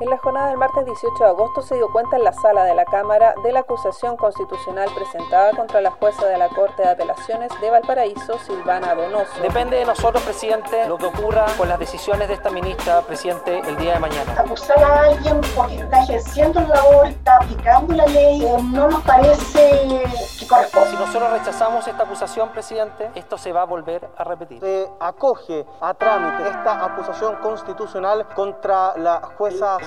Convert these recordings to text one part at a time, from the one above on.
En la jornada del martes 18 de agosto se dio cuenta en la sala de la Cámara de la acusación constitucional presentada contra la jueza de la Corte de Apelaciones de Valparaíso, Silvana Donoso. Depende de nosotros, presidente, lo que ocurra con las decisiones de esta ministra, presidente, el día de mañana. Acusar a alguien porque está ejerciendo la labor, está aplicando la ley, eh, no nos parece que corresponde. Si nosotros rechazamos esta acusación, presidente, esto se va a volver a repetir. Se acoge a trámite esta acusación constitucional contra la jueza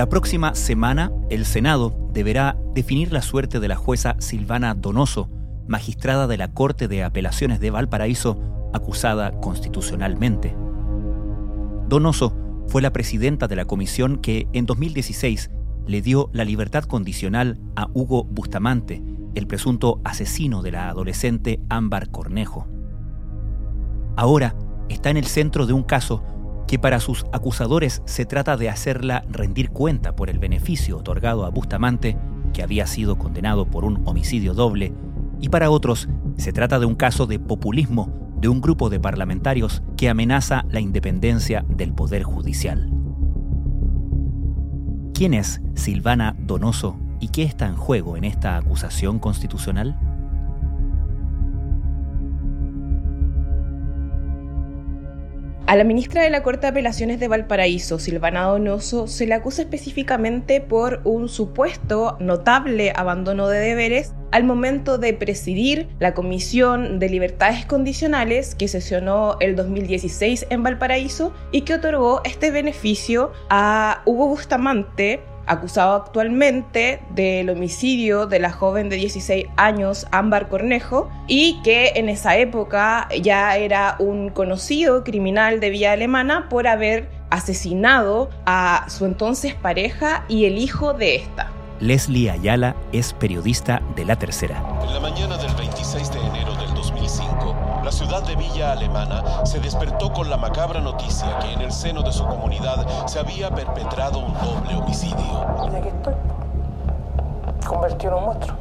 La próxima semana, el Senado deberá definir la suerte de la jueza Silvana Donoso, magistrada de la Corte de Apelaciones de Valparaíso, acusada constitucionalmente. Donoso fue la presidenta de la comisión que en 2016 le dio la libertad condicional a Hugo Bustamante, el presunto asesino de la adolescente Ámbar Cornejo. Ahora está en el centro de un caso que para sus acusadores se trata de hacerla rendir cuenta por el beneficio otorgado a Bustamante, que había sido condenado por un homicidio doble, y para otros se trata de un caso de populismo de un grupo de parlamentarios que amenaza la independencia del Poder Judicial. ¿Quién es Silvana Donoso y qué está en juego en esta acusación constitucional? A la ministra de la Corte de Apelaciones de Valparaíso, Silvana Donoso, se le acusa específicamente por un supuesto notable abandono de deberes al momento de presidir la Comisión de Libertades Condicionales que sesionó el 2016 en Valparaíso y que otorgó este beneficio a Hugo Bustamante, acusado actualmente del homicidio de la joven de 16 años Ámbar Cornejo y que en esa época ya era un conocido criminal de Vía Alemana por haber asesinado a su entonces pareja y el hijo de esta. Leslie Ayala es periodista de La Tercera. En la mañana del 26 de ciudad de Villa Alemana se despertó con la macabra noticia que en el seno de su comunidad se había perpetrado un doble homicidio. Y aquí estoy, convertido en un monstruo.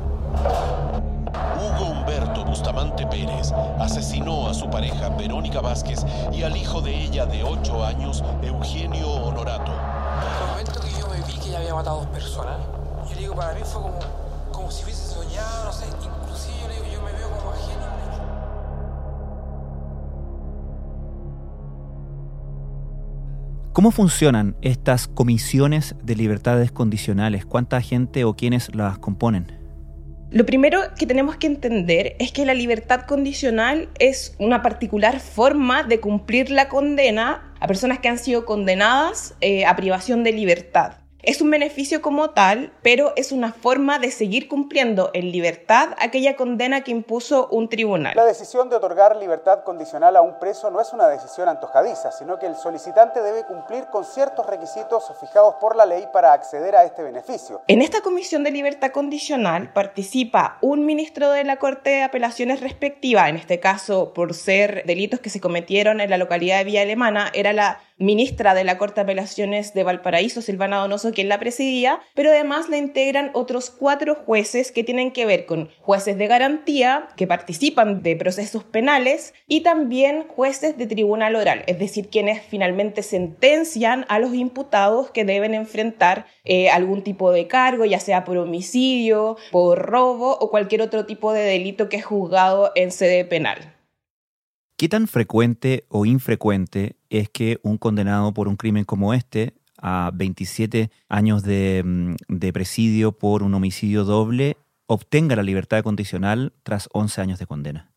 Hugo Humberto Bustamante Pérez asesinó a su pareja Verónica Vázquez y al hijo de ella de 8 años, Eugenio Honorato. El momento que yo me vi que ella había matado a dos personas, yo le digo, para mí fue como, como si hubiese soñado, no sé, ¿Cómo funcionan estas comisiones de libertades condicionales? ¿Cuánta gente o quiénes las componen? Lo primero que tenemos que entender es que la libertad condicional es una particular forma de cumplir la condena a personas que han sido condenadas eh, a privación de libertad. Es un beneficio como tal, pero es una forma de seguir cumpliendo en libertad aquella condena que impuso un tribunal. La decisión de otorgar libertad condicional a un preso no es una decisión antojadiza, sino que el solicitante debe cumplir con ciertos requisitos fijados por la ley para acceder a este beneficio. En esta comisión de libertad condicional participa un ministro de la Corte de Apelaciones respectiva, en este caso por ser delitos que se cometieron en la localidad de Villa Alemana, era la ministra de la Corte de Apelaciones de Valparaíso, Silvana Donoso, quien la presidía, pero además la integran otros cuatro jueces que tienen que ver con jueces de garantía, que participan de procesos penales, y también jueces de tribunal oral, es decir, quienes finalmente sentencian a los imputados que deben enfrentar eh, algún tipo de cargo, ya sea por homicidio, por robo o cualquier otro tipo de delito que es juzgado en sede penal. ¿Qué tan frecuente o infrecuente es que un condenado por un crimen como este, a 27 años de, mm, de presidio por un homicidio doble, obtenga la libertad condicional tras 11 años de condena?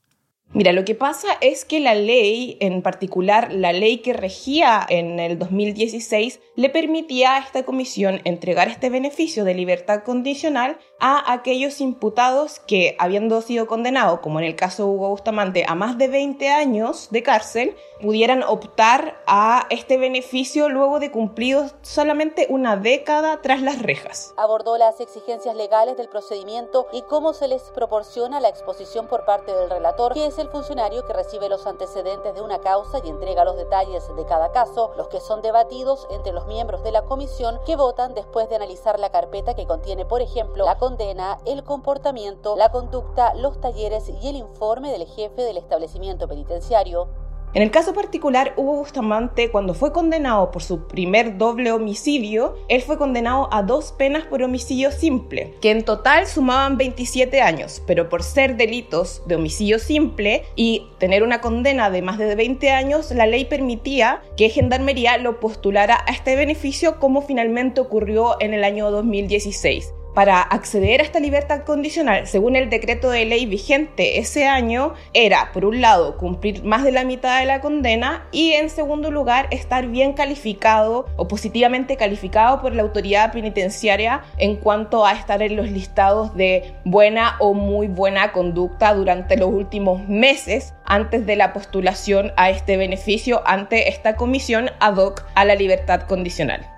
Mira, lo que pasa es que la ley, en particular la ley que regía en el 2016, le permitía a esta comisión entregar este beneficio de libertad condicional a aquellos imputados que, habiendo sido condenados, como en el caso de Hugo Bustamante, a más de 20 años de cárcel, pudieran optar a este beneficio luego de cumplidos solamente una década tras las rejas. Abordó las exigencias legales del procedimiento y cómo se les proporciona la exposición por parte del relator, que es el funcionario que recibe los antecedentes de una causa y entrega los detalles de cada caso, los que son debatidos entre los miembros de la comisión que votan después de analizar la carpeta que contiene, por ejemplo, la condena, el comportamiento, la conducta, los talleres y el informe del jefe del establecimiento penitenciario. En el caso particular, Hugo Bustamante, cuando fue condenado por su primer doble homicidio, él fue condenado a dos penas por homicidio simple, que en total sumaban 27 años, pero por ser delitos de homicidio simple y tener una condena de más de 20 años, la ley permitía que Gendarmería lo postulara a este beneficio como finalmente ocurrió en el año 2016 para acceder a esta libertad condicional, según el decreto de ley vigente ese año, era, por un lado, cumplir más de la mitad de la condena y, en segundo lugar, estar bien calificado o positivamente calificado por la autoridad penitenciaria en cuanto a estar en los listados de buena o muy buena conducta durante los últimos meses antes de la postulación a este beneficio ante esta comisión ad hoc a la libertad condicional.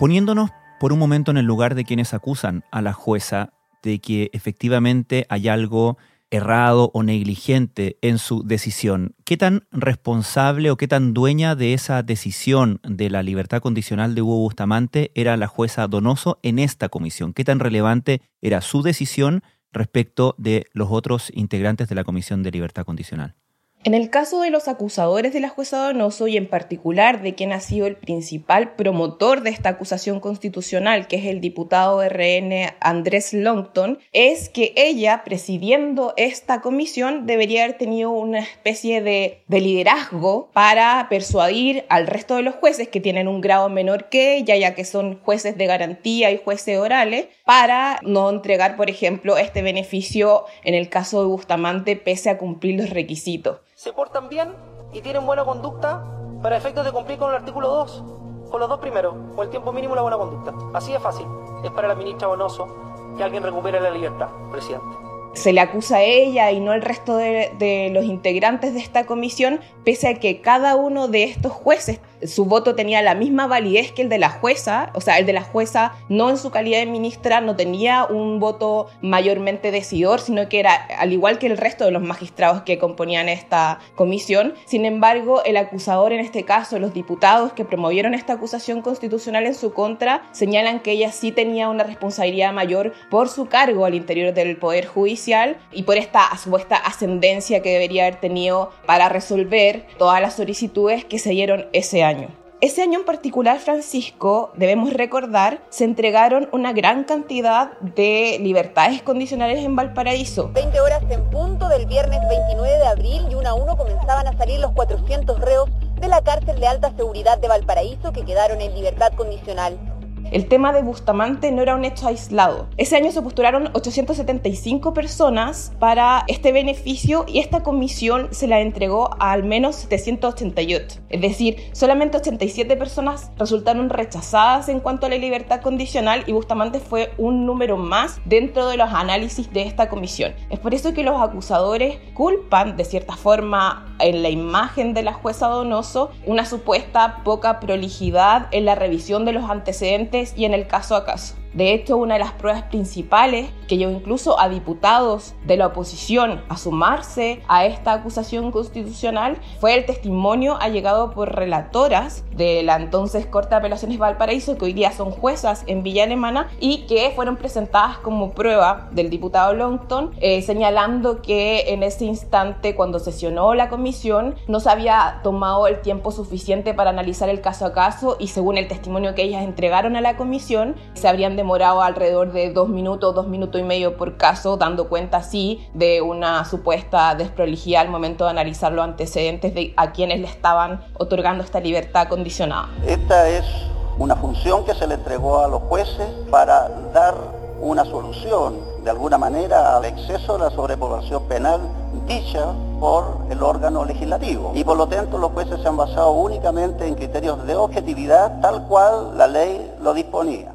Poniéndonos por un momento en el lugar de quienes acusan a la jueza de que efectivamente hay algo errado o negligente en su decisión, ¿qué tan responsable o qué tan dueña de esa decisión de la libertad condicional de Hugo Bustamante era la jueza Donoso en esta comisión? ¿Qué tan relevante era su decisión respecto de los otros integrantes de la Comisión de Libertad Condicional? En el caso de los acusadores de la jueza Donoso y en particular de quien ha sido el principal promotor de esta acusación constitucional, que es el diputado RN Andrés Longton, es que ella, presidiendo esta comisión, debería haber tenido una especie de, de liderazgo para persuadir al resto de los jueces que tienen un grado menor que ella, ya que son jueces de garantía y jueces orales, para no entregar, por ejemplo, este beneficio en el caso de Bustamante pese a cumplir los requisitos se portan bien y tienen buena conducta para efectos de cumplir con el artículo 2, con los dos primeros, con el tiempo mínimo y la buena conducta. Así de fácil. Es para la ministra Bonoso que alguien recupere la libertad, presidente. Se le acusa a ella y no al resto de, de los integrantes de esta comisión, pese a que cada uno de estos jueces su voto tenía la misma validez que el de la jueza, o sea, el de la jueza no en su calidad de ministra no tenía un voto mayormente decidor, sino que era al igual que el resto de los magistrados que componían esta comisión. Sin embargo, el acusador en este caso, los diputados que promovieron esta acusación constitucional en su contra, señalan que ella sí tenía una responsabilidad mayor por su cargo al interior del Poder Judicial y por esta supuesta ascendencia que debería haber tenido para resolver todas las solicitudes que se dieron ese año. Ese año en particular, Francisco, debemos recordar, se entregaron una gran cantidad de libertades condicionales en Valparaíso. 20 horas en punto del viernes 29 de abril y una a uno comenzaban a salir los 400 reos de la cárcel de alta seguridad de Valparaíso que quedaron en libertad condicional. El tema de Bustamante no era un hecho aislado. Ese año se postularon 875 personas para este beneficio y esta comisión se la entregó a al menos 788. Es decir, solamente 87 personas resultaron rechazadas en cuanto a la libertad condicional y Bustamante fue un número más dentro de los análisis de esta comisión. Es por eso que los acusadores culpan de cierta forma en la imagen de la jueza Donoso una supuesta poca prolijidad en la revisión de los antecedentes y en el caso a caso. De hecho, una de las pruebas principales que llevó incluso a diputados de la oposición a sumarse a esta acusación constitucional fue el testimonio allegado por relatoras de la entonces Corte de Apelaciones Valparaíso, que hoy día son juezas en Villa Alemana y que fueron presentadas como prueba del diputado Longton, eh, señalando que en ese instante, cuando sesionó la comisión, no se había tomado el tiempo suficiente para analizar el caso a caso y según el testimonio que ellas entregaron a la comisión, se habrían demorado alrededor de dos minutos, dos minutos y medio por caso, dando cuenta así de una supuesta desprolijidad al momento de analizar los antecedentes de a quienes le estaban otorgando esta libertad condicionada. Esta es una función que se le entregó a los jueces para dar una solución de alguna manera al exceso de la sobrepoblación penal dicha por el órgano legislativo. Y por lo tanto los jueces se han basado únicamente en criterios de objetividad tal cual la ley lo disponía.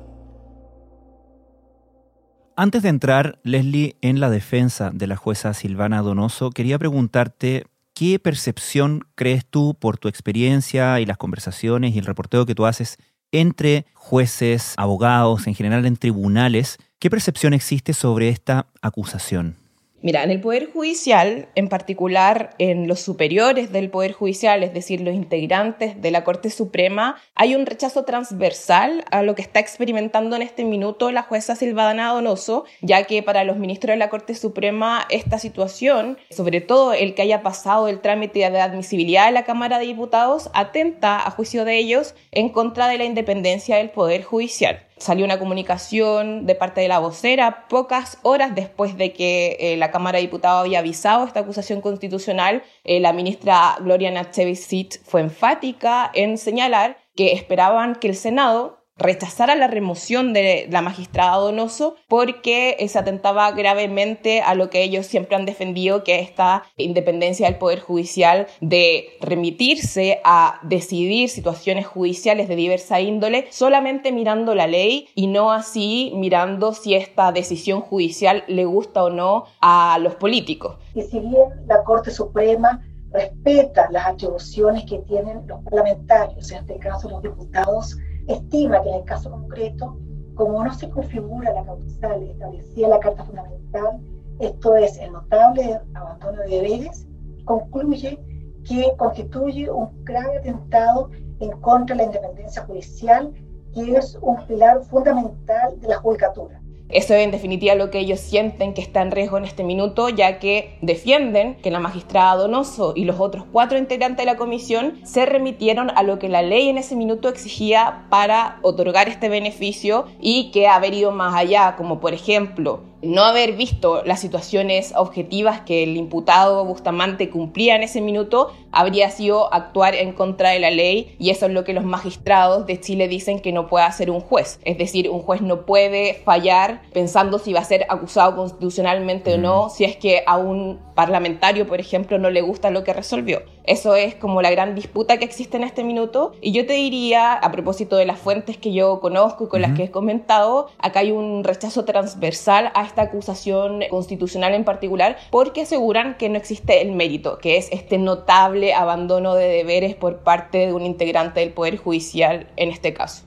Antes de entrar, Leslie, en la defensa de la jueza Silvana Donoso, quería preguntarte qué percepción crees tú por tu experiencia y las conversaciones y el reporteo que tú haces entre jueces, abogados, en general en tribunales, ¿qué percepción existe sobre esta acusación? Mira, en el Poder Judicial, en particular en los superiores del Poder Judicial, es decir, los integrantes de la Corte Suprema, hay un rechazo transversal a lo que está experimentando en este minuto la jueza Silvana Donoso, ya que para los ministros de la Corte Suprema esta situación, sobre todo el que haya pasado el trámite de admisibilidad de la Cámara de Diputados, atenta, a juicio de ellos, en contra de la independencia del Poder Judicial. Salió una comunicación de parte de la vocera pocas horas después de que eh, la Cámara de Diputados había avisado esta acusación constitucional. Eh, la ministra Gloria Nachevich fue enfática en señalar que esperaban que el Senado rechazara la remoción de la magistrada Donoso porque se atentaba gravemente a lo que ellos siempre han defendido, que es esta independencia del Poder Judicial de remitirse a decidir situaciones judiciales de diversa índole solamente mirando la ley y no así mirando si esta decisión judicial le gusta o no a los políticos. Y si bien la Corte Suprema respeta las atribuciones que tienen los parlamentarios, en este caso los diputados, estima que en el caso concreto, como no se configura la causal establecida en la Carta Fundamental, esto es el notable abandono de deberes, concluye que constituye un grave atentado en contra de la independencia judicial, que es un pilar fundamental de la judicatura. Eso es en definitiva lo que ellos sienten que está en riesgo en este minuto, ya que defienden que la magistrada Donoso y los otros cuatro integrantes de la comisión se remitieron a lo que la ley en ese minuto exigía para otorgar este beneficio y que haber ido más allá, como por ejemplo no haber visto las situaciones objetivas que el imputado Bustamante cumplía en ese minuto habría sido actuar en contra de la ley y eso es lo que los magistrados de Chile dicen que no puede hacer un juez. Es decir, un juez no puede fallar pensando si va a ser acusado constitucionalmente o no, si es que a un parlamentario, por ejemplo, no le gusta lo que resolvió. Eso es como la gran disputa que existe en este minuto. Y yo te diría, a propósito de las fuentes que yo conozco y con las que he comentado, acá hay un rechazo transversal a esta acusación constitucional en particular, porque aseguran que no existe el mérito, que es este notable abandono de deberes por parte de un integrante del Poder Judicial en este caso.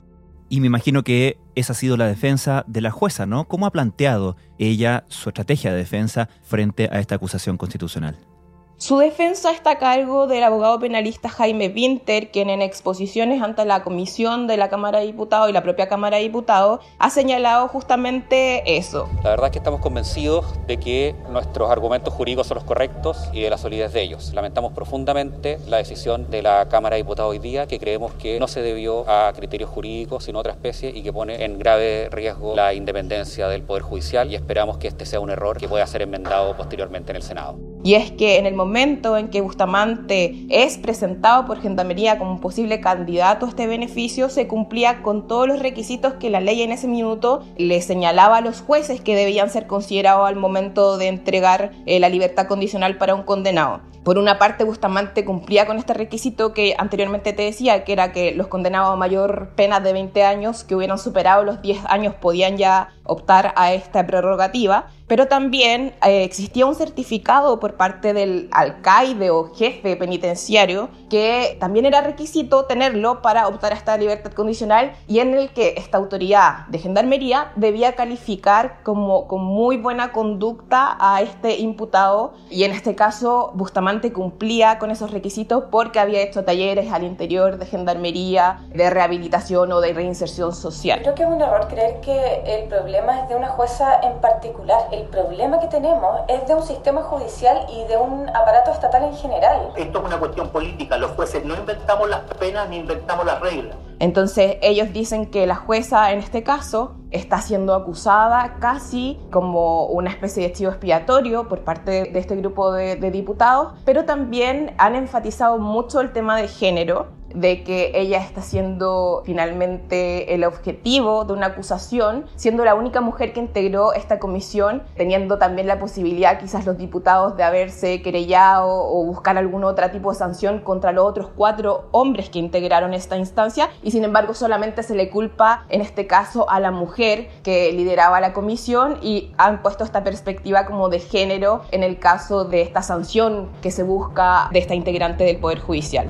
Y me imagino que esa ha sido la defensa de la jueza, ¿no? ¿Cómo ha planteado ella su estrategia de defensa frente a esta acusación constitucional? Su defensa está a cargo del abogado penalista Jaime Winter, quien en exposiciones ante la comisión de la Cámara de Diputados y la propia Cámara de Diputados ha señalado justamente eso. La verdad es que estamos convencidos de que nuestros argumentos jurídicos son los correctos y de la solidez de ellos. Lamentamos profundamente la decisión de la Cámara de Diputados hoy día, que creemos que no se debió a criterios jurídicos, sino a otra especie y que pone en grave riesgo la independencia del Poder Judicial y esperamos que este sea un error que pueda ser enmendado posteriormente en el Senado. Y es que en el momento en que Bustamante es presentado por Gendarmería como posible candidato a este beneficio, se cumplía con todos los requisitos que la ley en ese minuto le señalaba a los jueces que debían ser considerados al momento de entregar eh, la libertad condicional para un condenado. Por una parte, Bustamante cumplía con este requisito que anteriormente te decía, que era que los condenados a mayor pena de 20 años que hubieran superado los 10 años podían ya optar a esta prerrogativa, pero también eh, existía un certificado por parte del alcaide o jefe penitenciario que también era requisito tenerlo para optar a esta libertad condicional y en el que esta autoridad de gendarmería debía calificar como con muy buena conducta a este imputado y en este caso Bustamante cumplía con esos requisitos porque había hecho talleres al interior de gendarmería, de rehabilitación o de reinserción social. Creo que es un error creer que el problema es de una jueza en particular. El problema que tenemos es de un sistema judicial y de un aparato estatal en general. Esto es una cuestión política. Los jueces no inventamos las penas ni inventamos las reglas. Entonces ellos dicen que la jueza en este caso está siendo acusada casi como una especie de chivo expiatorio por parte de este grupo de, de, diputados, pero también han enfatizado mucho el tema de género de que ella está siendo finalmente el objetivo de una acusación, siendo la única mujer que integró esta comisión, teniendo también la posibilidad quizás los diputados de haberse querellado o buscar algún otro tipo de sanción contra los otros cuatro hombres que integraron esta instancia y sin embargo solamente se le culpa en este caso a la mujer que lideraba la comisión y han puesto esta perspectiva como de género en el caso de esta sanción que se busca de esta integrante del Poder Judicial.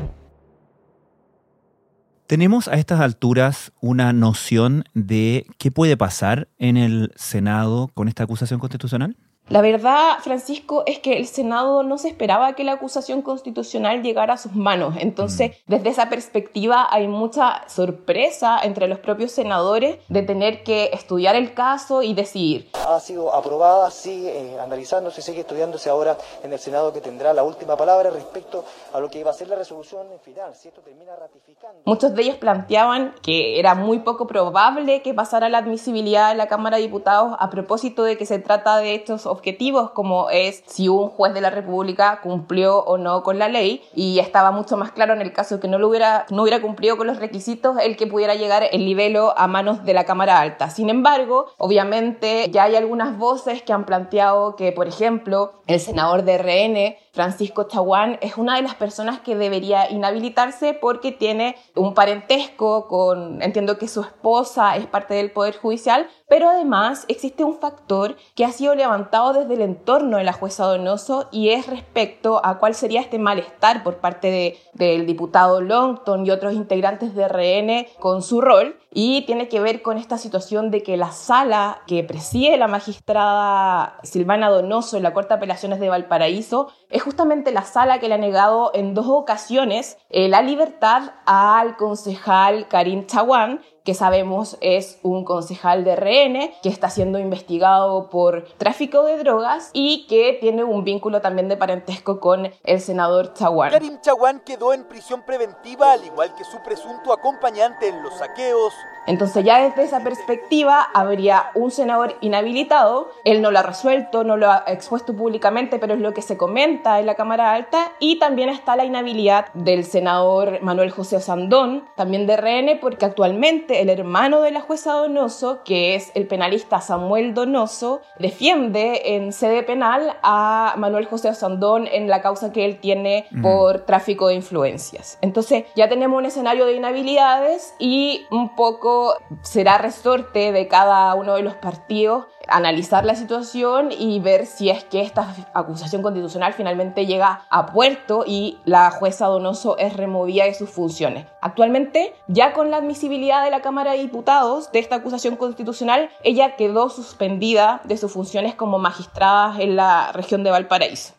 ¿Tenemos a estas alturas una noción de qué puede pasar en el Senado con esta acusación constitucional? La verdad, Francisco, es que el Senado no se esperaba que la acusación constitucional llegara a sus manos. Entonces, mm. desde esa perspectiva hay mucha sorpresa entre los propios senadores de tener que estudiar el caso y decidir. Ha sido aprobada, sigue eh, analizándose, sigue estudiándose ahora en el Senado que tendrá la última palabra respecto a lo que iba a ser la resolución final, si esto termina ratificando. Muchos de ellos planteaban que era muy poco probable que pasara la admisibilidad en la Cámara de Diputados a propósito de que se trata de estos objetivos como es si un juez de la República cumplió o no con la ley y estaba mucho más claro en el caso que no lo hubiera no hubiera cumplido con los requisitos el que pudiera llegar el libelo a manos de la Cámara Alta. Sin embargo, obviamente ya hay algunas voces que han planteado que, por ejemplo, el senador de RN Francisco Chaguán es una de las personas que debería inhabilitarse porque tiene un parentesco con, entiendo que su esposa es parte del Poder Judicial, pero además existe un factor que ha sido levantado desde el entorno de la jueza Donoso y es respecto a cuál sería este malestar por parte de, del diputado Longton y otros integrantes de RN con su rol. Y tiene que ver con esta situación de que la sala que preside la magistrada Silvana Donoso en la Corte de Apelaciones de Valparaíso es justamente la sala que le ha negado en dos ocasiones eh, la libertad al concejal Karim Chaguán que sabemos es un concejal de RN que está siendo investigado por tráfico de drogas y que tiene un vínculo también de parentesco con el senador Chaguán. Karim Chaguán quedó en prisión preventiva al igual que su presunto acompañante en los saqueos. Entonces ya desde esa perspectiva habría un senador inhabilitado, él no lo ha resuelto, no lo ha expuesto públicamente, pero es lo que se comenta en la Cámara Alta, y también está la inhabilidad del senador Manuel José Sandón, también de RN, porque actualmente el hermano de la jueza Donoso, que es el penalista Samuel Donoso, defiende en sede penal a Manuel José Osandón en la causa que él tiene por tráfico de influencias. Entonces ya tenemos un escenario de inhabilidades y un poco será resorte de cada uno de los partidos analizar la situación y ver si es que esta acusación constitucional finalmente llega a puerto y la jueza Donoso es removida de sus funciones. Actualmente, ya con la admisibilidad de la Cámara de Diputados de esta acusación constitucional, ella quedó suspendida de sus funciones como magistrada en la región de Valparaíso.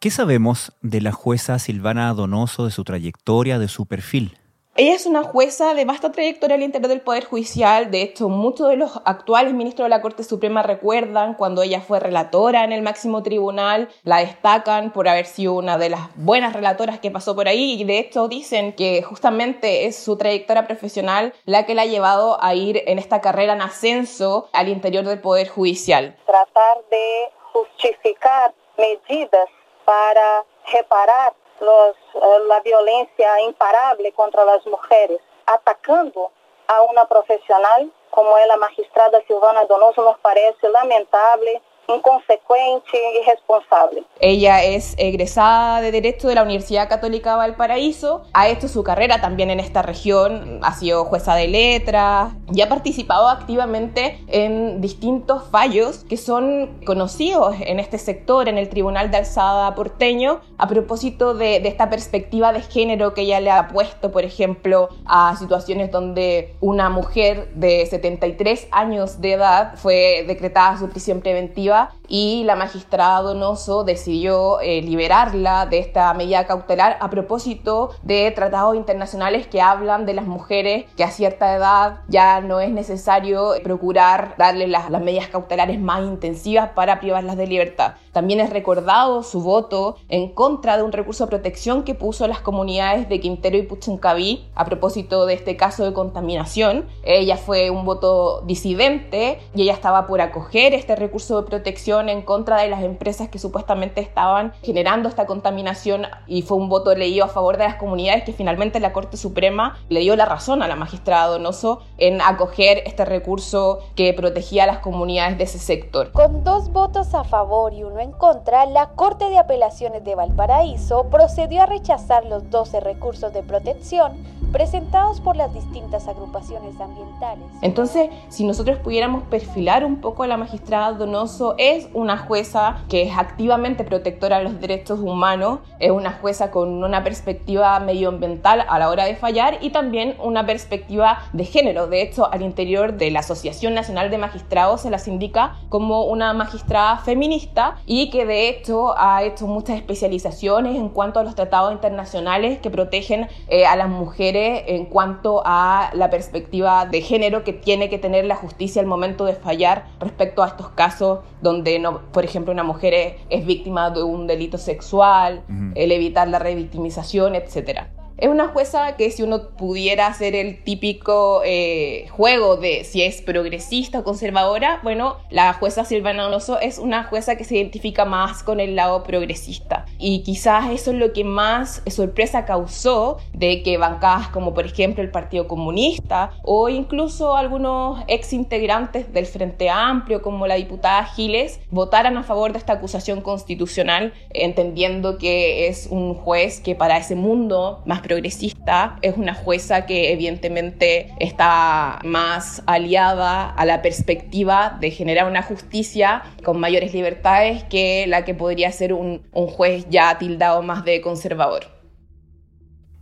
¿Qué sabemos de la jueza Silvana Donoso, de su trayectoria, de su perfil? Ella es una jueza de vasta trayectoria al interior del Poder Judicial. De hecho, muchos de los actuales ministros de la Corte Suprema recuerdan cuando ella fue relatora en el máximo tribunal. La destacan por haber sido una de las buenas relatoras que pasó por ahí. Y de hecho, dicen que justamente es su trayectoria profesional la que la ha llevado a ir en esta carrera en ascenso al interior del Poder Judicial. Tratar de justificar medidas para reparar los, eh, la violencia imparable contra las mujeres, atacando a una profesional como es la magistrada Silvana Donoso, nos parece lamentable inconsecuente y irresponsable. Ella es egresada de Derecho de la Universidad Católica Valparaíso, ha hecho su carrera también en esta región, ha sido jueza de letras y ha participado activamente en distintos fallos que son conocidos en este sector, en el Tribunal de Alzada porteño, a propósito de, de esta perspectiva de género que ella le ha puesto, por ejemplo, a situaciones donde una mujer de 73 años de edad fue decretada su prisión preventiva a y la magistrada Donoso decidió eh, liberarla de esta medida cautelar a propósito de tratados internacionales que hablan de las mujeres que a cierta edad ya no es necesario procurar darle las, las medidas cautelares más intensivas para privarlas de libertad. También es recordado su voto en contra de un recurso de protección que puso las comunidades de Quintero y Puchincaví a propósito de este caso de contaminación. Ella fue un voto disidente y ella estaba por acoger este recurso de protección protección en contra de las empresas que supuestamente estaban generando esta contaminación y fue un voto leído a favor de las comunidades que finalmente la Corte Suprema le dio la razón a la magistrada Donoso en acoger este recurso que protegía a las comunidades de ese sector. Con dos votos a favor y uno en contra, la Corte de Apelaciones de Valparaíso procedió a rechazar los 12 recursos de protección presentados por las distintas agrupaciones ambientales. Entonces, si nosotros pudiéramos perfilar un poco a la magistrada Donoso, es una jueza que es activamente protectora de los derechos humanos, es una jueza con una perspectiva medioambiental a la hora de fallar y también una perspectiva de género. De hecho, al interior de la Asociación Nacional de Magistrados se las indica como una magistrada feminista y que de hecho ha hecho muchas especializaciones en cuanto a los tratados internacionales que protegen eh, a las mujeres en cuanto a la perspectiva de género que tiene que tener la justicia al momento de fallar respecto a estos casos donde, no, por ejemplo, una mujer es, víctima de un delito sexual, el evitar la revictimización, etcétera. Es una jueza que si uno pudiera hacer el típico eh, juego de si es progresista o conservadora, bueno, la jueza Silvana Donoso es una jueza que se identifica más con el lado progresista. Y quizás eso es lo que más sorpresa causó de que bancadas como por ejemplo el Partido Comunista o incluso algunos ex integrantes del Frente Amplio como la diputada Giles votaran a favor de esta acusación constitucional entendiendo que es un juez que para ese mundo más progresista, es una jueza que evidentemente está más aliada a la perspectiva de generar una justicia con mayores libertades que la que podría ser un, un juez ya tildado más de conservador.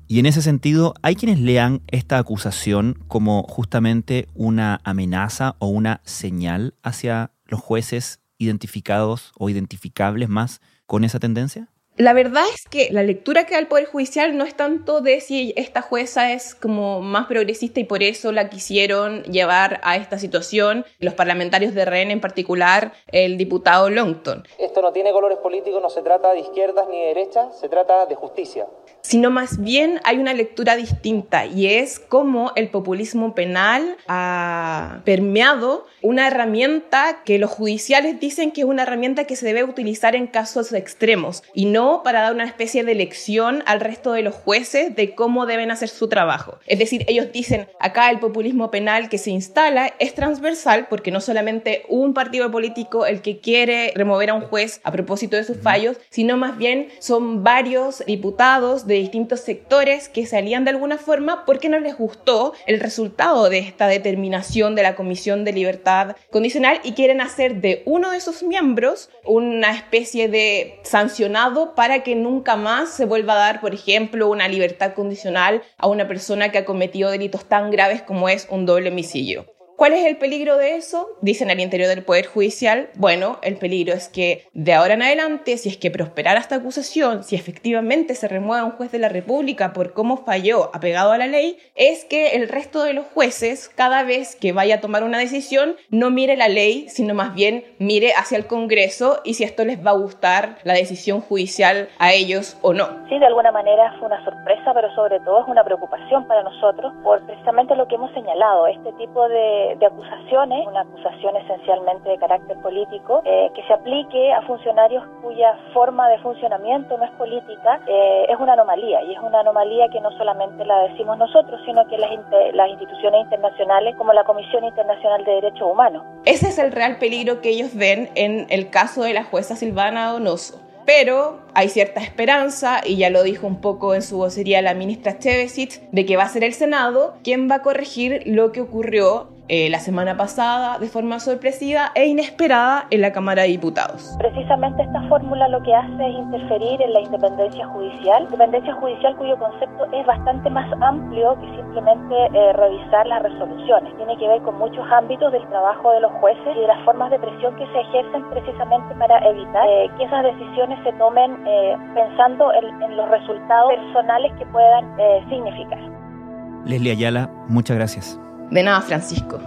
Y en ese sentido, hay quienes lean esta acusación como justamente una amenaza o una señal hacia los jueces identificados o identificables más con esa tendencia? La verdad es que la lectura que da el Poder Judicial no es tanto de si esta jueza es como más progresista y por eso la quisieron llevar a esta situación, los parlamentarios de REN en particular, el diputado Longton. Esto no tiene colores políticos, no se trata de izquierdas ni de derechas, se trata de justicia. Sino más bien hay una lectura distinta y es cómo el populismo penal ha permeado una herramienta que los judiciales dicen que es una herramienta que se debe utilizar en casos extremos y no para dar una especie de lección al resto de los jueces de cómo deben hacer su trabajo. Es decir, ellos dicen, acá el populismo penal que se instala es transversal porque no solamente un partido político el que quiere remover a un juez a propósito de sus fallos, sino más bien son varios diputados de distintos sectores que salían de alguna forma porque no les gustó el resultado de esta determinación de la Comisión de Libertad Condicional y quieren hacer de uno de sus miembros una especie de sancionado para que nunca más se vuelva a dar, por ejemplo, una libertad condicional a una persona que ha cometido delitos tan graves como es un doble homicidio. ¿Cuál es el peligro de eso? Dicen al interior del Poder Judicial. Bueno, el peligro es que de ahora en adelante, si es que prosperara esta acusación, si efectivamente se remueve un juez de la República por cómo falló apegado a la ley, es que el resto de los jueces, cada vez que vaya a tomar una decisión, no mire la ley, sino más bien mire hacia el Congreso y si esto les va a gustar la decisión judicial a ellos o no. Sí, de alguna manera fue una sorpresa, pero sobre todo es una preocupación para nosotros por precisamente lo que hemos señalado, este tipo de acusaciones, una acusación esencialmente de carácter político, eh, que se aplique a funcionarios cuya forma de funcionamiento no es política, eh, es una anomalía. Y es una anomalía que no solamente la decimos nosotros, sino que las, las instituciones internacionales como la Comisión Internacional de Derechos Humanos. Ese es el real peligro que ellos ven en el caso de la jueza Silvana Donoso pero hay cierta esperanza, y ya lo dijo un poco en su vocería la ministra Chevesic, de que va a ser el Senado quien va a corregir lo que ocurrió eh, la semana pasada de forma sorpresiva e inesperada en la Cámara de Diputados. Precisamente esta fórmula lo que hace es interferir en la independencia judicial, independencia judicial cuyo concepto es bastante más amplio que simplemente eh, revisar las resoluciones. Tiene que ver con muchos ámbitos del trabajo de los jueces y de las formas de presión que se ejercen precisamente para evitar eh, que esas decisiones se tomen pensando en, en, los resultados personales que puedan significar. Leslie Ayala, muchas gracias. De nada, Francisco.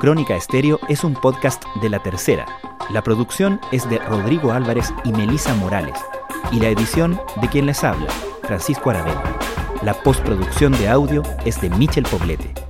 Crónica Estéreo es un podcast de la tercera La producción es de Rodrigo Álvarez y Melisa Morales, y la edición de quien les habla, Francisco Aravena. La postproducción de audio es de Michel Poblete.